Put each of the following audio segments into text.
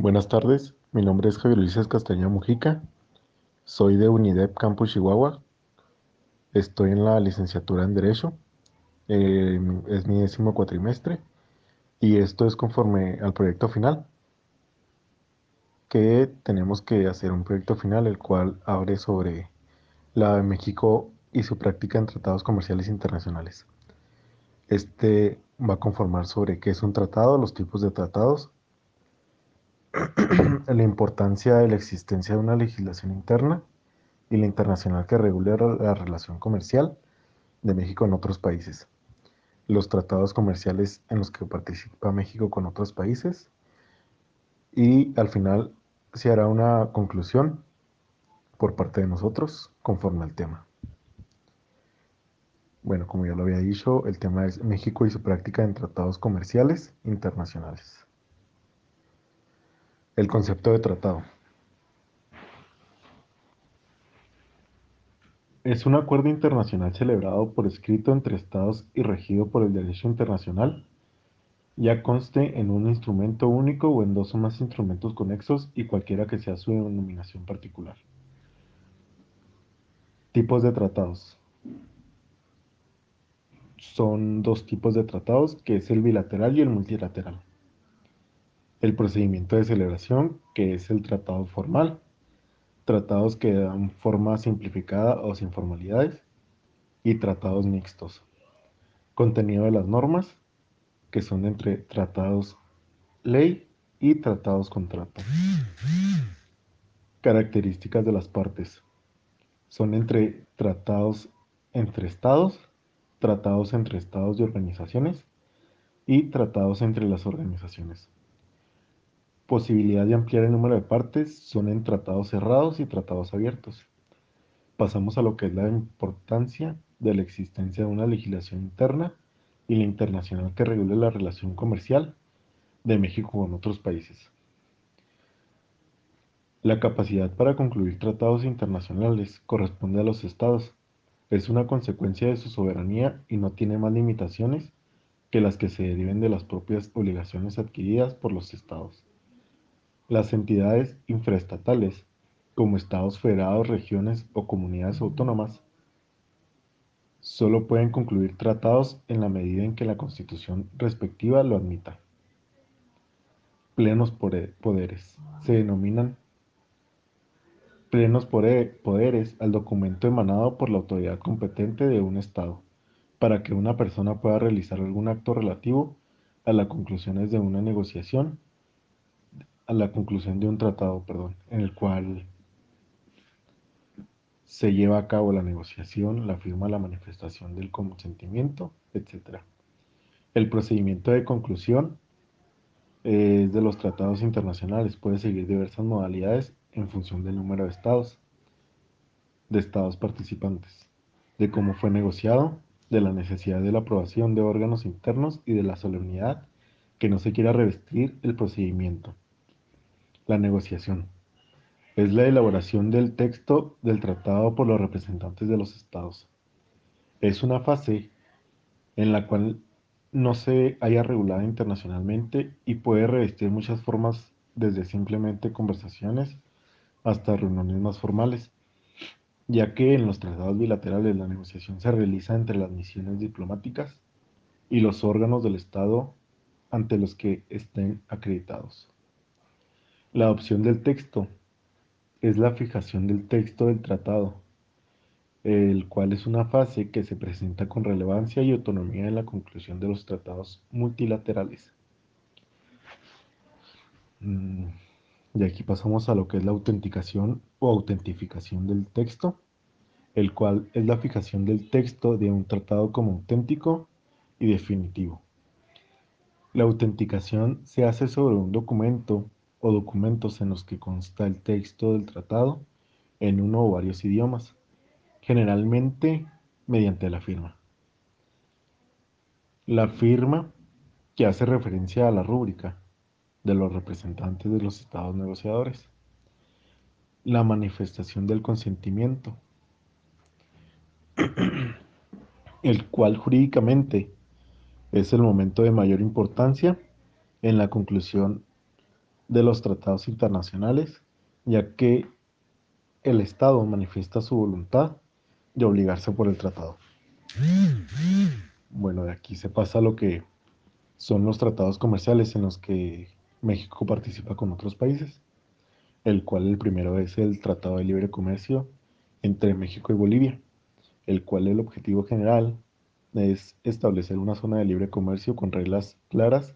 Buenas tardes, mi nombre es Javier Ulises Castañeda Mujica, soy de UNIDEP Campus Chihuahua, estoy en la licenciatura en Derecho, eh, es mi décimo cuatrimestre y esto es conforme al proyecto final, que tenemos que hacer un proyecto final el cual abre sobre la de México y su práctica en tratados comerciales internacionales. Este va a conformar sobre qué es un tratado, los tipos de tratados, la importancia de la existencia de una legislación interna y la internacional que regule la relación comercial de México en otros países, los tratados comerciales en los que participa México con otros países y al final se hará una conclusión por parte de nosotros conforme al tema. Bueno, como ya lo había dicho, el tema es México y su práctica en tratados comerciales internacionales. El concepto de tratado. Es un acuerdo internacional celebrado por escrito entre estados y regido por el derecho internacional, ya conste en un instrumento único o en dos o más instrumentos conexos y cualquiera que sea su denominación particular. Tipos de tratados. Son dos tipos de tratados, que es el bilateral y el multilateral el procedimiento de celebración, que es el tratado formal, tratados que dan forma simplificada o sin formalidades, y tratados mixtos. Contenido de las normas, que son entre tratados ley y tratados contrato. Características de las partes. Son entre tratados entre estados, tratados entre estados y organizaciones y tratados entre las organizaciones posibilidad de ampliar el número de partes son en tratados cerrados y tratados abiertos. Pasamos a lo que es la importancia de la existencia de una legislación interna y la internacional que regule la relación comercial de México con otros países. La capacidad para concluir tratados internacionales corresponde a los estados. Es una consecuencia de su soberanía y no tiene más limitaciones que las que se deriven de las propias obligaciones adquiridas por los estados. Las entidades infraestatales, como estados federados, regiones o comunidades autónomas, solo pueden concluir tratados en la medida en que la constitución respectiva lo admita. Plenos poderes. Se denominan plenos poderes al documento emanado por la autoridad competente de un Estado, para que una persona pueda realizar algún acto relativo a las conclusiones de una negociación a la conclusión de un tratado, perdón, en el cual se lleva a cabo la negociación, la firma, la manifestación del consentimiento, etc. El procedimiento de conclusión es de los tratados internacionales. Puede seguir diversas modalidades en función del número de estados, de estados participantes, de cómo fue negociado, de la necesidad de la aprobación de órganos internos y de la solemnidad que no se quiera revestir el procedimiento. La negociación. Es la elaboración del texto del tratado por los representantes de los estados. Es una fase en la cual no se haya regulada internacionalmente y puede revestir muchas formas desde simplemente conversaciones hasta reuniones más formales, ya que en los tratados bilaterales la negociación se realiza entre las misiones diplomáticas y los órganos del Estado ante los que estén acreditados. La adopción del texto es la fijación del texto del tratado, el cual es una fase que se presenta con relevancia y autonomía en la conclusión de los tratados multilaterales. Mm, y aquí pasamos a lo que es la autenticación o autentificación del texto, el cual es la fijación del texto de un tratado como auténtico y definitivo. La autenticación se hace sobre un documento o documentos en los que consta el texto del tratado en uno o varios idiomas, generalmente mediante la firma. La firma que hace referencia a la rúbrica de los representantes de los estados negociadores. La manifestación del consentimiento, el cual jurídicamente es el momento de mayor importancia en la conclusión de los tratados internacionales, ya que el Estado manifiesta su voluntad de obligarse por el tratado. Bueno, de aquí se pasa lo que son los tratados comerciales en los que México participa con otros países, el cual el primero es el Tratado de Libre Comercio entre México y Bolivia, el cual el objetivo general es establecer una zona de libre comercio con reglas claras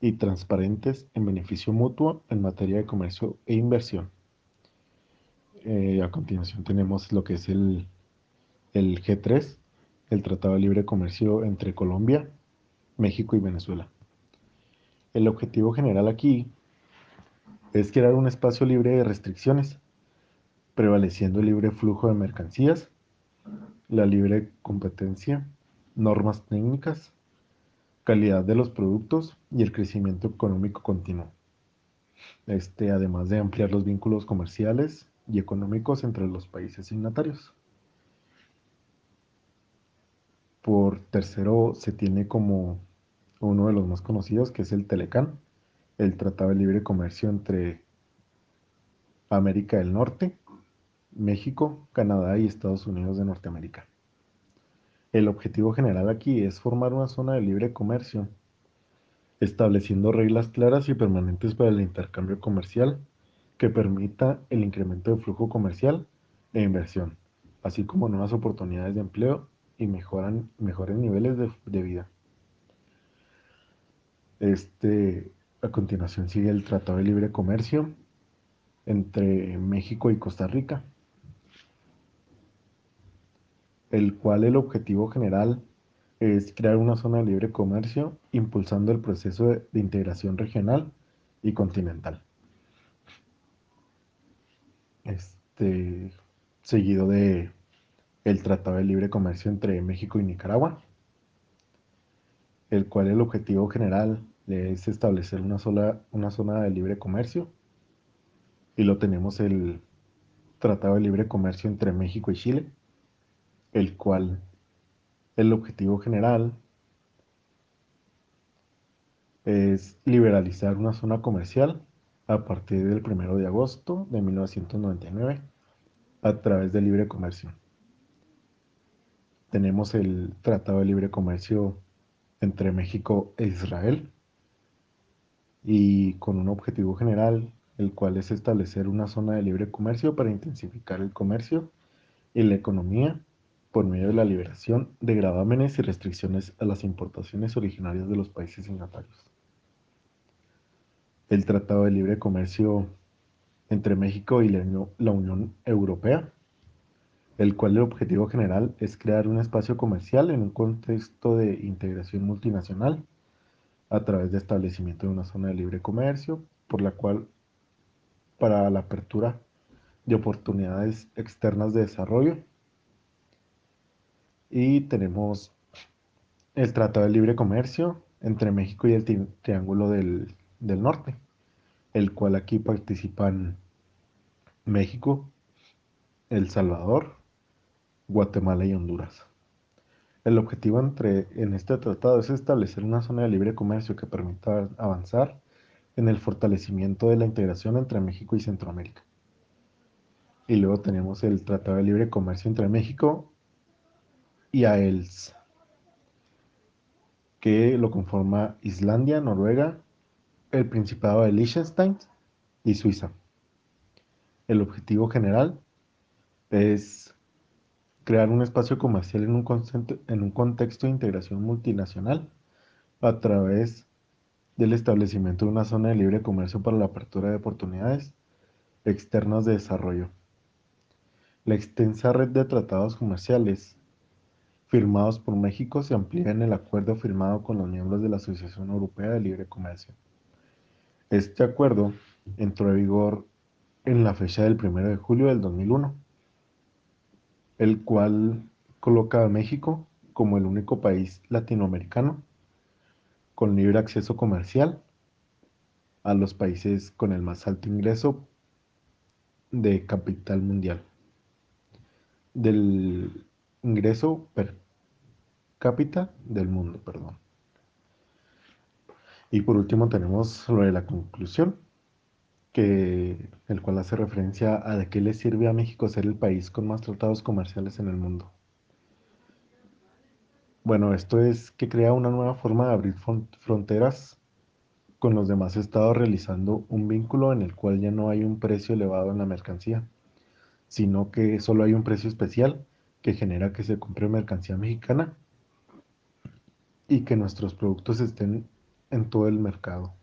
y transparentes en beneficio mutuo en materia de comercio e inversión. Eh, a continuación tenemos lo que es el, el G3, el Tratado de Libre Comercio entre Colombia, México y Venezuela. El objetivo general aquí es crear un espacio libre de restricciones, prevaleciendo el libre flujo de mercancías, la libre competencia, normas técnicas, calidad de los productos y el crecimiento económico continuo. Este, además de ampliar los vínculos comerciales y económicos entre los países signatarios. Por tercero, se tiene como uno de los más conocidos, que es el Telecán, el Tratado de Libre Comercio entre América del Norte, México, Canadá y Estados Unidos de Norteamérica. El objetivo general aquí es formar una zona de libre comercio, estableciendo reglas claras y permanentes para el intercambio comercial que permita el incremento de flujo comercial e inversión, así como nuevas oportunidades de empleo y mejoran, mejores niveles de, de vida. Este, a continuación sigue el Tratado de Libre Comercio entre México y Costa Rica el cual el objetivo general es crear una zona de libre comercio impulsando el proceso de, integración regional y continental. Este, seguido de el Tratado de Libre Comercio entre México y Nicaragua, el cual el objetivo general es establecer una, sola, una zona de libre comercio. Y lo tenemos el Tratado de Libre Comercio entre México y Chile, el cual el objetivo general es liberalizar una zona comercial a partir del 1 de agosto de 1999 a través del libre comercio. Tenemos el Tratado de Libre Comercio entre México e Israel y con un objetivo general, el cual es establecer una zona de libre comercio para intensificar el comercio y la economía por medio de la liberación de gravámenes y restricciones a las importaciones originarias de los países signatarios. El Tratado de Libre Comercio entre México y la Unión Europea, el cual el objetivo general es crear un espacio comercial en un contexto de integración multinacional a través de establecimiento de una zona de libre comercio, por la cual para la apertura de oportunidades externas de desarrollo y tenemos el Tratado de Libre Comercio entre México y el Triángulo del, del Norte, el cual aquí participan México, El Salvador, Guatemala y Honduras. El objetivo entre, en este tratado es establecer una zona de libre comercio que permita avanzar en el fortalecimiento de la integración entre México y Centroamérica. Y luego tenemos el Tratado de Libre Comercio entre México y a ELS, que lo conforma Islandia, Noruega, el Principado de Liechtenstein y Suiza. El objetivo general es crear un espacio comercial en un, en un contexto de integración multinacional a través del establecimiento de una zona de libre comercio para la apertura de oportunidades externas de desarrollo. La extensa red de tratados comerciales firmados por México se amplía en el acuerdo firmado con los miembros de la Asociación Europea de Libre Comercio. Este acuerdo entró en vigor en la fecha del 1 de julio del 2001, el cual coloca a México como el único país latinoamericano con libre acceso comercial a los países con el más alto ingreso de capital mundial. Del ingreso per cápita del mundo, perdón. Y por último tenemos lo de la conclusión, que, el cual hace referencia a de qué le sirve a México ser el país con más tratados comerciales en el mundo. Bueno, esto es que crea una nueva forma de abrir fron- fronteras con los demás estados realizando un vínculo en el cual ya no hay un precio elevado en la mercancía, sino que solo hay un precio especial que genera que se compre mercancía mexicana y que nuestros productos estén en todo el mercado.